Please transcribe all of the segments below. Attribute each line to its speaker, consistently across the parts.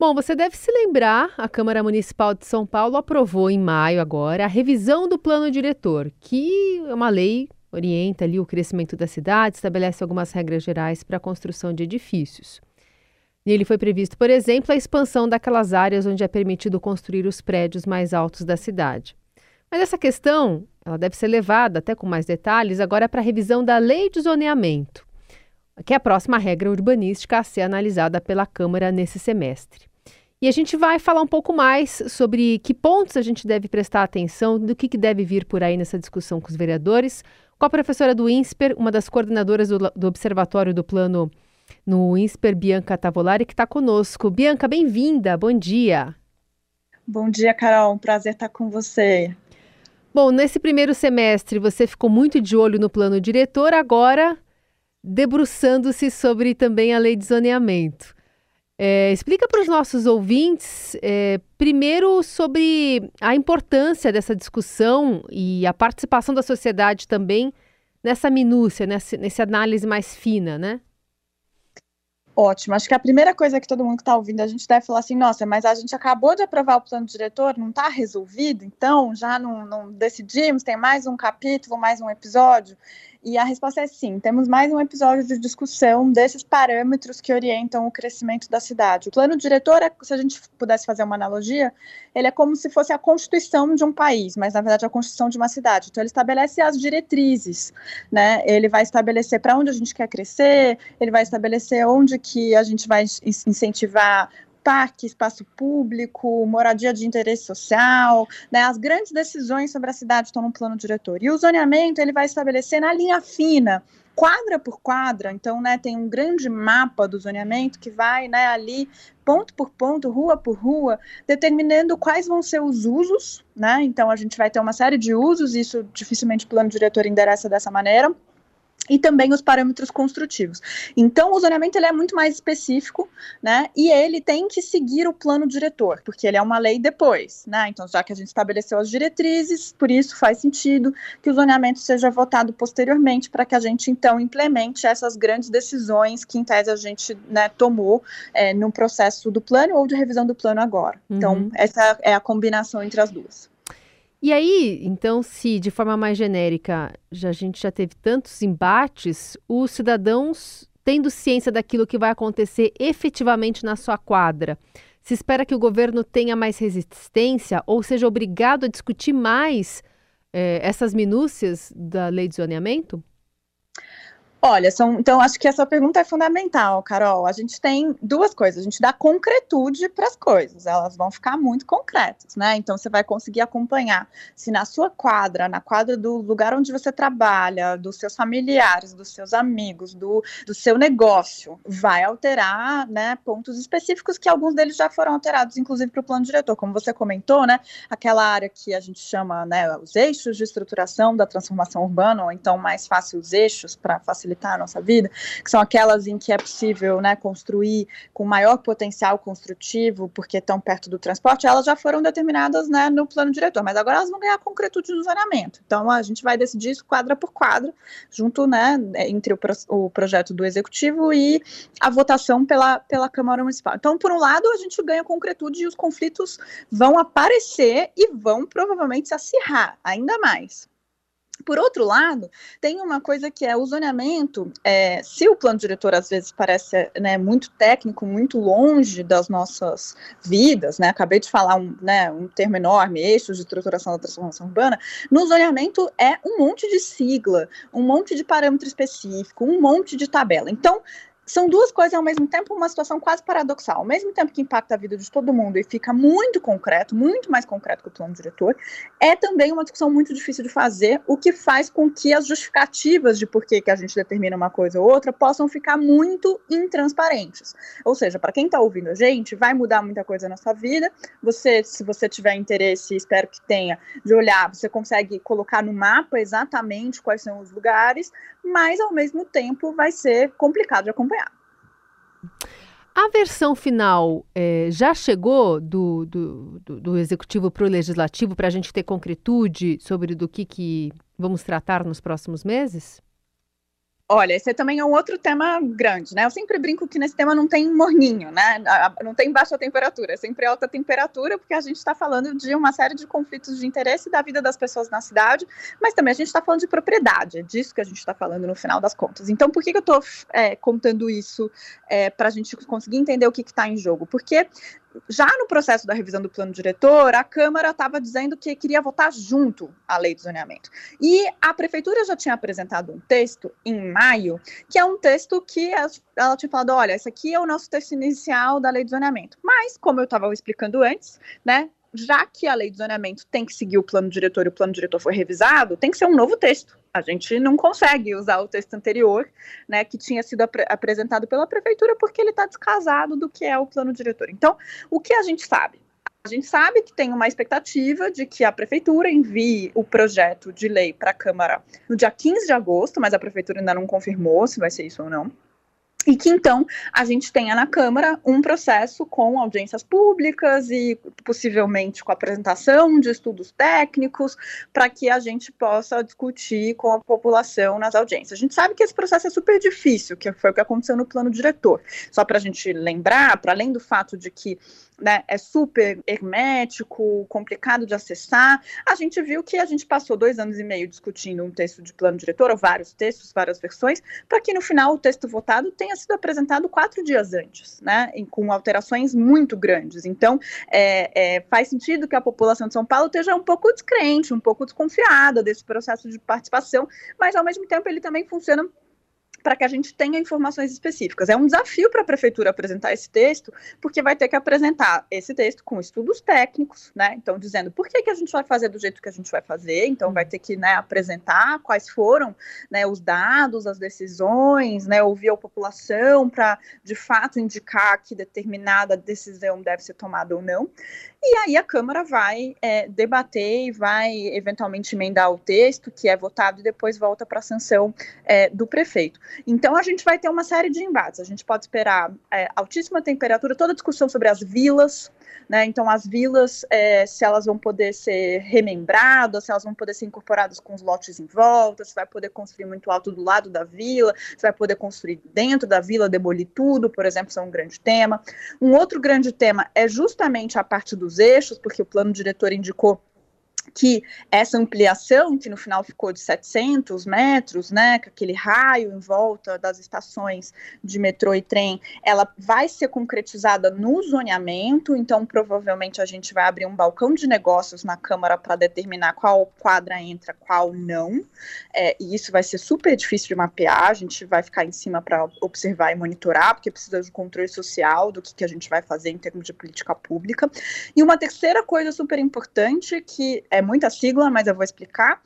Speaker 1: Bom, você deve se lembrar, a Câmara Municipal de São Paulo aprovou em maio agora a revisão do plano diretor, que é uma lei orienta ali o crescimento da cidade, estabelece algumas regras gerais para a construção de edifícios. Nele foi previsto, por exemplo, a expansão daquelas áreas onde é permitido construir os prédios mais altos da cidade. Mas essa questão, ela deve ser levada até com mais detalhes agora para a revisão da Lei de Zoneamento, que é a próxima regra urbanística a ser analisada pela Câmara nesse semestre. E a gente vai falar um pouco mais sobre que pontos a gente deve prestar atenção, do que, que deve vir por aí nessa discussão com os vereadores, com a professora do INSPER, uma das coordenadoras do, do Observatório do Plano no INSPER, Bianca Tavolari, que está conosco. Bianca, bem-vinda, bom dia.
Speaker 2: Bom dia, Carol, um prazer estar com você.
Speaker 1: Bom, nesse primeiro semestre você ficou muito de olho no plano diretor, agora debruçando-se sobre também a lei de zoneamento. É, explica para os nossos ouvintes, é, primeiro, sobre a importância dessa discussão e a participação da sociedade também nessa minúcia, nessa, nessa análise mais fina, né?
Speaker 2: Ótimo. Acho que a primeira coisa que todo mundo que está ouvindo, a gente deve falar assim, nossa, mas a gente acabou de aprovar o plano diretor, não está resolvido, então já não, não decidimos, tem mais um capítulo, mais um episódio. E a resposta é sim. Temos mais um episódio de discussão desses parâmetros que orientam o crescimento da cidade. O plano diretor, é, se a gente pudesse fazer uma analogia, ele é como se fosse a constituição de um país, mas na verdade a constituição de uma cidade. Então ele estabelece as diretrizes, né? Ele vai estabelecer para onde a gente quer crescer, ele vai estabelecer onde que a gente vai incentivar parque, espaço público, moradia de interesse social, né, as grandes decisões sobre a cidade estão no plano diretor. E o zoneamento ele vai estabelecer na linha fina, quadra por quadra, então, né, tem um grande mapa do zoneamento que vai, né, ali ponto por ponto, rua por rua, determinando quais vão ser os usos, né? Então a gente vai ter uma série de usos, isso dificilmente o plano diretor endereça dessa maneira e também os parâmetros construtivos. Então, o zoneamento ele é muito mais específico, né? E ele tem que seguir o plano diretor, porque ele é uma lei depois, né? Então, já que a gente estabeleceu as diretrizes, por isso faz sentido que o zoneamento seja votado posteriormente para que a gente então implemente essas grandes decisões que em tese a gente né, tomou é, no processo do plano ou de revisão do plano agora. Então, uhum. Então, essa é a combinação entre as duas.
Speaker 1: E aí, então, se de forma mais genérica já, a gente já teve tantos embates, os cidadãos tendo ciência daquilo que vai acontecer efetivamente na sua quadra, se espera que o governo tenha mais resistência ou seja obrigado a discutir mais eh, essas minúcias da lei de zoneamento?
Speaker 2: Olha, são, então acho que essa pergunta é fundamental, Carol. A gente tem duas coisas. A gente dá concretude para as coisas, elas vão ficar muito concretas, né? Então você vai conseguir acompanhar se na sua quadra, na quadra do lugar onde você trabalha, dos seus familiares, dos seus amigos, do, do seu negócio, vai alterar, né? Pontos específicos que alguns deles já foram alterados, inclusive para o plano diretor, como você comentou, né? Aquela área que a gente chama, né? Os eixos de estruturação da transformação urbana, ou então mais fácil os eixos para facilitar facilitar a nossa vida, que são aquelas em que é possível né, construir com maior potencial construtivo, porque estão perto do transporte, elas já foram determinadas né, no plano diretor, mas agora elas vão ganhar concretude no zoneamento. Então a gente vai decidir isso quadra por quadra, junto né, entre o, o projeto do executivo e a votação pela, pela Câmara Municipal. Então, por um lado, a gente ganha concretude e os conflitos vão aparecer e vão provavelmente se acirrar ainda mais. Por outro lado, tem uma coisa que é o zoneamento. É, se o plano diretor às vezes parece né, muito técnico, muito longe das nossas vidas, né, acabei de falar um, né, um termo enorme, eixos de estruturação da transformação urbana, no zoneamento é um monte de sigla, um monte de parâmetro específico, um monte de tabela. Então, são duas coisas ao mesmo tempo, uma situação quase paradoxal. Ao mesmo tempo que impacta a vida de todo mundo e fica muito concreto, muito mais concreto que o plano diretor, é também uma discussão muito difícil de fazer, o que faz com que as justificativas de por que, a gente determina uma coisa ou outra possam ficar muito intransparentes. Ou seja, para quem está ouvindo a gente, vai mudar muita coisa na sua vida. Você, se você tiver interesse, espero que tenha, de olhar, você consegue colocar no mapa exatamente quais são os lugares, mas ao mesmo tempo vai ser complicado de acompanhar.
Speaker 1: A versão final é, já chegou do, do, do, do executivo para o legislativo para a gente ter concretude sobre do que, que vamos tratar nos próximos meses?
Speaker 2: Olha, esse também é um outro tema grande, né? Eu sempre brinco que nesse tema não tem morninho, né? Não tem baixa temperatura, é sempre alta temperatura, porque a gente está falando de uma série de conflitos de interesse da vida das pessoas na cidade, mas também a gente está falando de propriedade, é disso que a gente está falando no final das contas. Então, por que, que eu estou é, contando isso é, para a gente conseguir entender o que está em jogo? Porque já no processo da revisão do plano diretor, a Câmara estava dizendo que queria votar junto à lei de zoneamento. E a prefeitura já tinha apresentado um texto em maio, que é um texto que ela tinha falado: olha, esse aqui é o nosso texto inicial da lei de zoneamento. Mas, como eu estava explicando antes, né, já que a lei de zoneamento tem que seguir o plano diretor e o plano diretor foi revisado, tem que ser um novo texto. A gente não consegue usar o texto anterior, né, que tinha sido ap apresentado pela prefeitura, porque ele está descasado do que é o plano diretor. Então, o que a gente sabe? A gente sabe que tem uma expectativa de que a prefeitura envie o projeto de lei para a Câmara no dia 15 de agosto, mas a prefeitura ainda não confirmou se vai ser isso ou não e que então a gente tenha na Câmara um processo com audiências públicas e possivelmente com apresentação de estudos técnicos para que a gente possa discutir com a população nas audiências. A gente sabe que esse processo é super difícil, que foi o que aconteceu no plano diretor. Só para a gente lembrar, para além do fato de que né, é super hermético, complicado de acessar. A gente viu que a gente passou dois anos e meio discutindo um texto de plano diretor, ou vários textos, várias versões, para que no final o texto votado tenha sido apresentado quatro dias antes, né, com alterações muito grandes. Então, é, é, faz sentido que a população de São Paulo esteja um pouco descrente, um pouco desconfiada desse processo de participação, mas ao mesmo tempo ele também funciona para que a gente tenha informações específicas. É um desafio para a prefeitura apresentar esse texto, porque vai ter que apresentar esse texto com estudos técnicos, né? Então, dizendo por que, que a gente vai fazer do jeito que a gente vai fazer, então vai ter que né, apresentar quais foram né, os dados, as decisões, né, ouvir a população para, de fato, indicar que determinada decisão deve ser tomada ou não. E aí a Câmara vai é, debater e vai eventualmente emendar o texto, que é votado, e depois volta para a sanção é, do prefeito. Então a gente vai ter uma série de embates. A gente pode esperar é, altíssima temperatura, toda a discussão sobre as vilas, né? Então, as vilas, é, se elas vão poder ser remembradas, se elas vão poder ser incorporadas com os lotes em volta, se vai poder construir muito alto do lado da vila, se vai poder construir dentro da vila, demolir tudo, por exemplo, são é um grande tema. Um outro grande tema é justamente a parte dos eixos, porque o plano diretor indicou que essa ampliação, que no final ficou de 700 metros, né, com aquele raio em volta das estações de metrô e trem, ela vai ser concretizada no zoneamento, então provavelmente a gente vai abrir um balcão de negócios na Câmara para determinar qual quadra entra, qual não, é, e isso vai ser super difícil de mapear, a gente vai ficar em cima para observar e monitorar, porque precisa de controle social do que, que a gente vai fazer em termos de política pública. E uma terceira coisa super importante que é é muita sigla, mas eu vou explicar.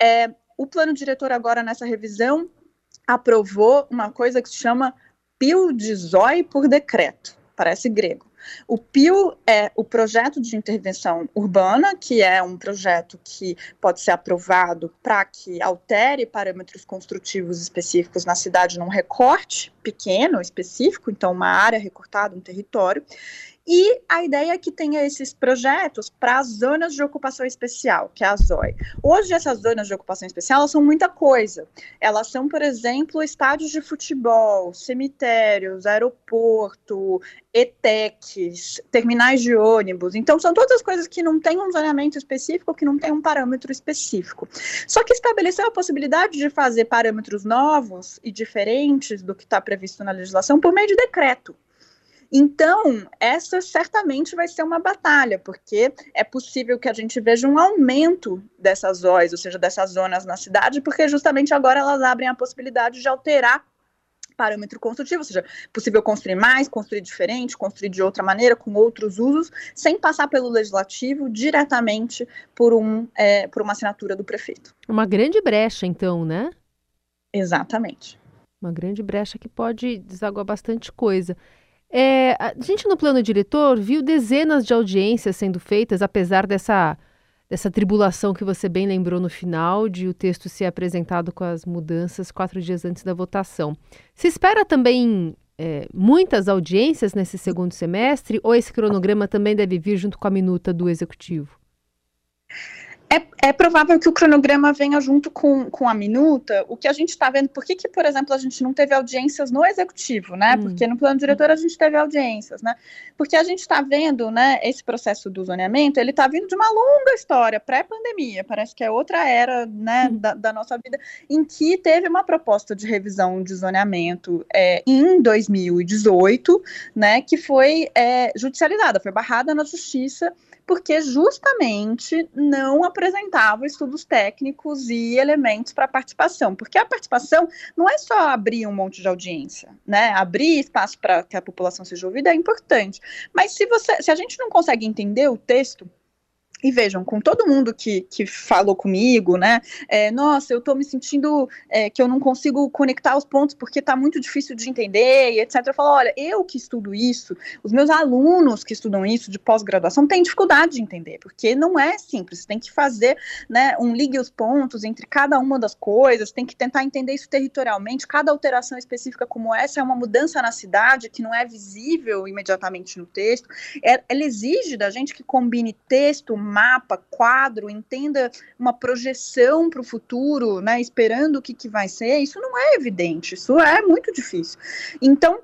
Speaker 2: É, o plano diretor agora nessa revisão aprovou uma coisa que se chama PIO de ZOI por decreto, parece grego. O PIO é o projeto de intervenção urbana, que é um projeto que pode ser aprovado para que altere parâmetros construtivos específicos na cidade num recorte pequeno, específico, então uma área recortada, um território. E a ideia é que tenha esses projetos para as zonas de ocupação especial, que é a ZOI. Hoje, essas zonas de ocupação especial são muita coisa. Elas são, por exemplo, estádios de futebol, cemitérios, aeroporto, ETECs, terminais de ônibus. Então, são todas as coisas que não têm um zoneamento específico, que não têm um parâmetro específico. Só que estabeleceu a possibilidade de fazer parâmetros novos e diferentes do que está previsto na legislação por meio de decreto. Então, essa certamente vai ser uma batalha, porque é possível que a gente veja um aumento dessas zonas, ou seja, dessas zonas na cidade, porque justamente agora elas abrem a possibilidade de alterar parâmetro construtivo, ou seja, possível construir mais, construir diferente, construir de outra maneira, com outros usos, sem passar pelo legislativo diretamente por, um, é, por uma assinatura do prefeito.
Speaker 1: Uma grande brecha, então, né?
Speaker 2: Exatamente.
Speaker 1: Uma grande brecha que pode desaguar bastante coisa. É, a gente no plano diretor viu dezenas de audiências sendo feitas, apesar dessa, dessa tribulação que você bem lembrou no final, de o texto ser apresentado com as mudanças quatro dias antes da votação. Se espera também é, muitas audiências nesse segundo semestre, ou esse cronograma também deve vir junto com a minuta do executivo?
Speaker 2: É, é, provável que o cronograma venha junto com, com a minuta. O que a gente está vendo, por que, que, por exemplo, a gente não teve audiências no executivo, né? Hum. Porque no plano diretor a gente teve audiências, né? Porque a gente está vendo, né, esse processo do zoneamento, ele está vindo de uma longa história, pré-pandemia, parece que é outra era, né, hum. da, da, nossa vida, em que teve uma proposta de revisão de zoneamento é, em 2018, né, que foi é, judicializada, foi barrada na justiça porque justamente não apresentava estudos técnicos e elementos para participação, porque a participação não é só abrir um monte de audiência, né? Abrir espaço para que a população seja ouvida é importante, mas se você, se a gente não consegue entender o texto e vejam, com todo mundo que, que falou comigo, né? É, nossa, eu tô me sentindo é, que eu não consigo conectar os pontos porque tá muito difícil de entender e etc. Eu falo, olha, eu que estudo isso, os meus alunos que estudam isso de pós-graduação têm dificuldade de entender, porque não é simples, tem que fazer né, um ligue os pontos entre cada uma das coisas, tem que tentar entender isso territorialmente, cada alteração específica como essa é uma mudança na cidade que não é visível imediatamente no texto. É, ela exige da gente que combine texto, mapa, quadro, entenda uma projeção para o futuro, né, esperando o que, que vai ser, isso não é evidente, isso é muito difícil. Então,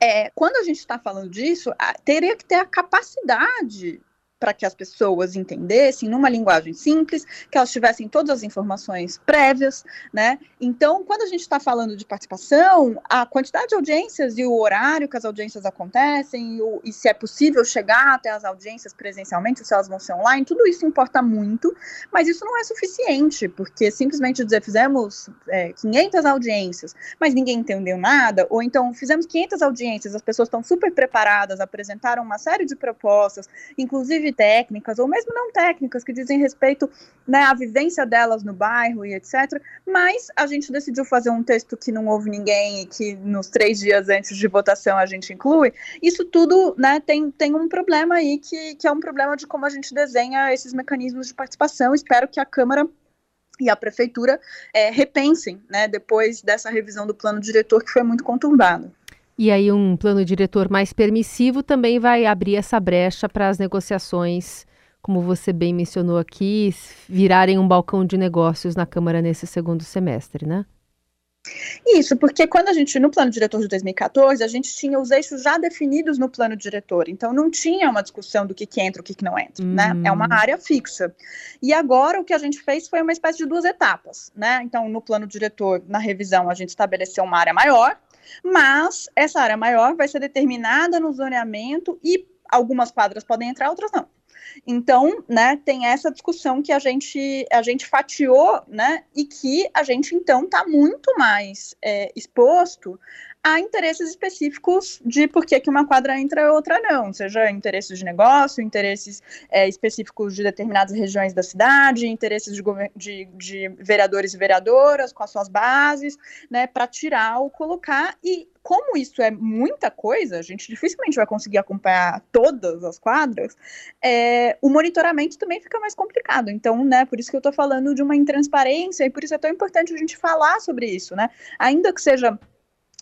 Speaker 2: é, quando a gente está falando disso, teria que ter a capacidade para que as pessoas entendessem numa linguagem simples, que elas tivessem todas as informações prévias, né? Então, quando a gente está falando de participação, a quantidade de audiências e o horário que as audiências acontecem, e, o, e se é possível chegar até as audiências presencialmente, se elas vão ser online, tudo isso importa muito, mas isso não é suficiente, porque simplesmente dizer fizemos é, 500 audiências, mas ninguém entendeu nada, ou então fizemos 500 audiências, as pessoas estão super preparadas, apresentaram uma série de propostas, inclusive técnicas, ou mesmo não técnicas, que dizem respeito né, à vivência delas no bairro e etc. Mas a gente decidiu fazer um texto que não houve ninguém e que nos três dias antes de votação a gente inclui. Isso tudo né, tem, tem um problema aí, que, que é um problema de como a gente desenha esses mecanismos de participação. Espero que a Câmara e a prefeitura é, repensem, né, depois dessa revisão do plano diretor que foi muito conturbado.
Speaker 1: E aí um plano diretor mais permissivo também vai abrir essa brecha para as negociações, como você bem mencionou aqui, virarem um balcão de negócios na Câmara nesse segundo semestre, né?
Speaker 2: Isso, porque quando a gente, no plano diretor de 2014, a gente tinha os eixos já definidos no plano diretor, então não tinha uma discussão do que, que entra, o que, que não entra, hum. né? É uma área fixa. E agora o que a gente fez foi uma espécie de duas etapas, né? Então, no plano diretor, na revisão, a gente estabeleceu uma área maior, mas essa área maior vai ser determinada no zoneamento e algumas quadras podem entrar, outras não. Então, né, tem essa discussão que a gente, a gente fatiou, né, e que a gente, então, está muito mais é, exposto a interesses específicos de por que, que uma quadra entra e outra não, seja interesses de negócio, interesses é, específicos de determinadas regiões da cidade, interesses de, de, de vereadores e vereadoras com as suas bases, né, para tirar ou colocar, e como isso é muita coisa, a gente dificilmente vai conseguir acompanhar todas as quadras, é, o monitoramento também fica mais complicado. Então, né, por isso que eu estou falando de uma intransparência e por isso é tão importante a gente falar sobre isso, né? Ainda que seja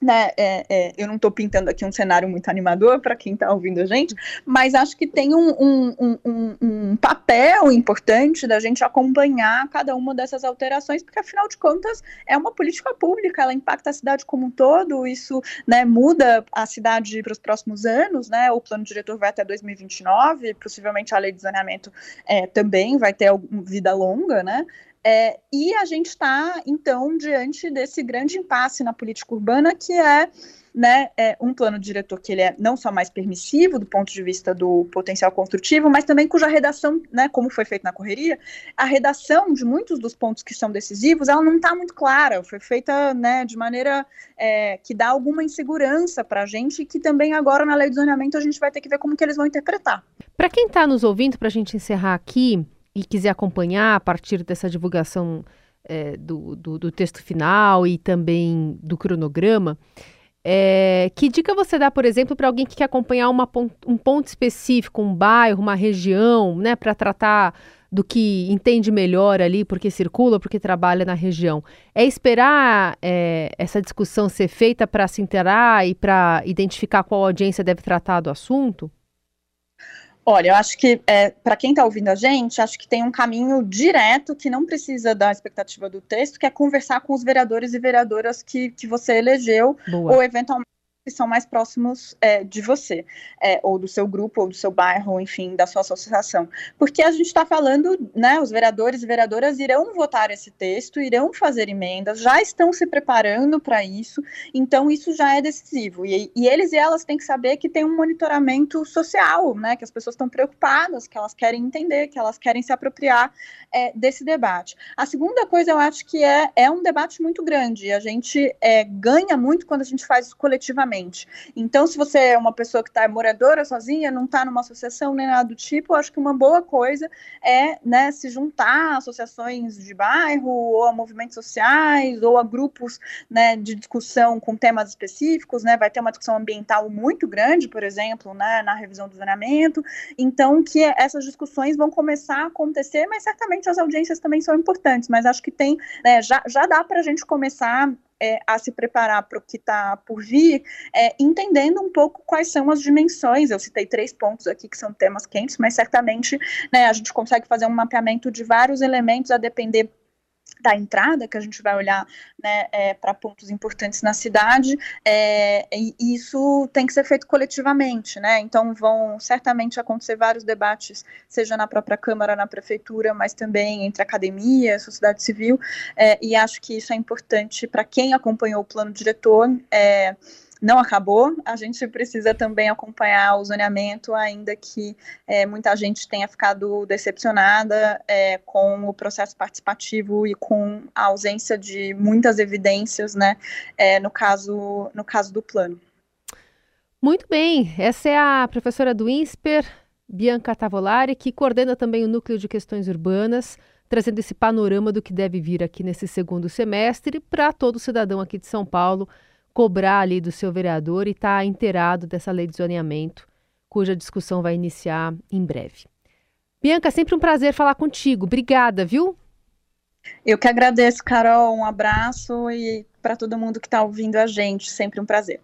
Speaker 2: né, é, é, eu não estou pintando aqui um cenário muito animador para quem está ouvindo a gente, mas acho que tem um, um, um, um, papel importante da gente acompanhar cada uma dessas alterações, porque afinal de contas é uma política pública, ela impacta a cidade como um todo, isso né, muda a cidade para os próximos anos, né, o plano diretor vai até 2029, possivelmente a lei de zoneamento é, também vai ter vida longa, né, é, e a gente está, então, diante desse grande impasse na política urbana, que é, né, é um plano diretor que ele é não só mais permissivo do ponto de vista do potencial construtivo, mas também cuja redação, né, como foi feito na correria, a redação de muitos dos pontos que são decisivos, ela não está muito clara, foi feita né, de maneira é, que dá alguma insegurança para a gente que também agora na lei de zoneamento a gente vai ter que ver como que eles vão interpretar.
Speaker 1: Para quem está nos ouvindo, para a gente encerrar aqui, e quiser acompanhar a partir dessa divulgação é, do, do, do, texto final e também do cronograma, é, que dica você dá, por exemplo, para alguém que quer acompanhar uma, um ponto específico, um bairro, uma região, né, para tratar do que entende melhor ali, porque circula, porque trabalha na região. É esperar é, essa discussão ser feita para se interar e para identificar qual audiência deve tratar do assunto?
Speaker 2: Olha, eu acho que é, para quem está ouvindo a gente, acho que tem um caminho direto que não precisa da expectativa do texto, que é conversar com os vereadores e vereadoras que, que você elegeu, Boa. ou eventualmente que são mais próximos é, de você, é, ou do seu grupo, ou do seu bairro, enfim, da sua associação. Porque a gente está falando, né, os vereadores e vereadoras irão votar esse texto, irão fazer emendas, já estão se preparando para isso, então isso já é decisivo. E, e, eles e elas têm que saber que tem um monitoramento social, né, que as pessoas estão preocupadas, que elas querem entender, que elas querem se apropriar é, desse debate. A segunda coisa, eu acho que é, é um debate muito grande, a gente é, ganha muito quando a gente faz isso então, se você é uma pessoa que está moradora sozinha, não está numa associação nem nada do tipo, acho que uma boa coisa é né, se juntar a associações de bairro, ou a movimentos sociais, ou a grupos né, de discussão com temas específicos, né? Vai ter uma discussão ambiental muito grande, por exemplo, né, na revisão do zoneamento. Então, que essas discussões vão começar a acontecer, mas certamente as audiências também são importantes, mas acho que tem, né, já, já dá para a gente começar é, a se preparar para o que está por vir, é, entendendo um pouco quais são as dimensões. Eu citei três pontos aqui que são temas quentes, mas certamente né, a gente consegue fazer um mapeamento de vários elementos a depender da entrada, que a gente vai olhar né, é, para pontos importantes na cidade, é, e isso tem que ser feito coletivamente, né? Então vão certamente acontecer vários debates, seja na própria Câmara, na Prefeitura, mas também entre academia, sociedade civil, é, e acho que isso é importante para quem acompanhou o plano diretor. É, não acabou, a gente precisa também acompanhar o zoneamento, ainda que é, muita gente tenha ficado decepcionada é, com o processo participativo e com a ausência de muitas evidências, né, é, no, caso, no caso do plano.
Speaker 1: Muito bem, essa é a professora do INSPER, Bianca Tavolari, que coordena também o Núcleo de Questões Urbanas, trazendo esse panorama do que deve vir aqui nesse segundo semestre para todo cidadão aqui de São Paulo cobrar ali do seu vereador e estar tá inteirado dessa lei de zoneamento, cuja discussão vai iniciar em breve. Bianca, sempre um prazer falar contigo. Obrigada, viu?
Speaker 2: Eu que agradeço, Carol. Um abraço e para todo mundo que está ouvindo a gente, sempre um prazer.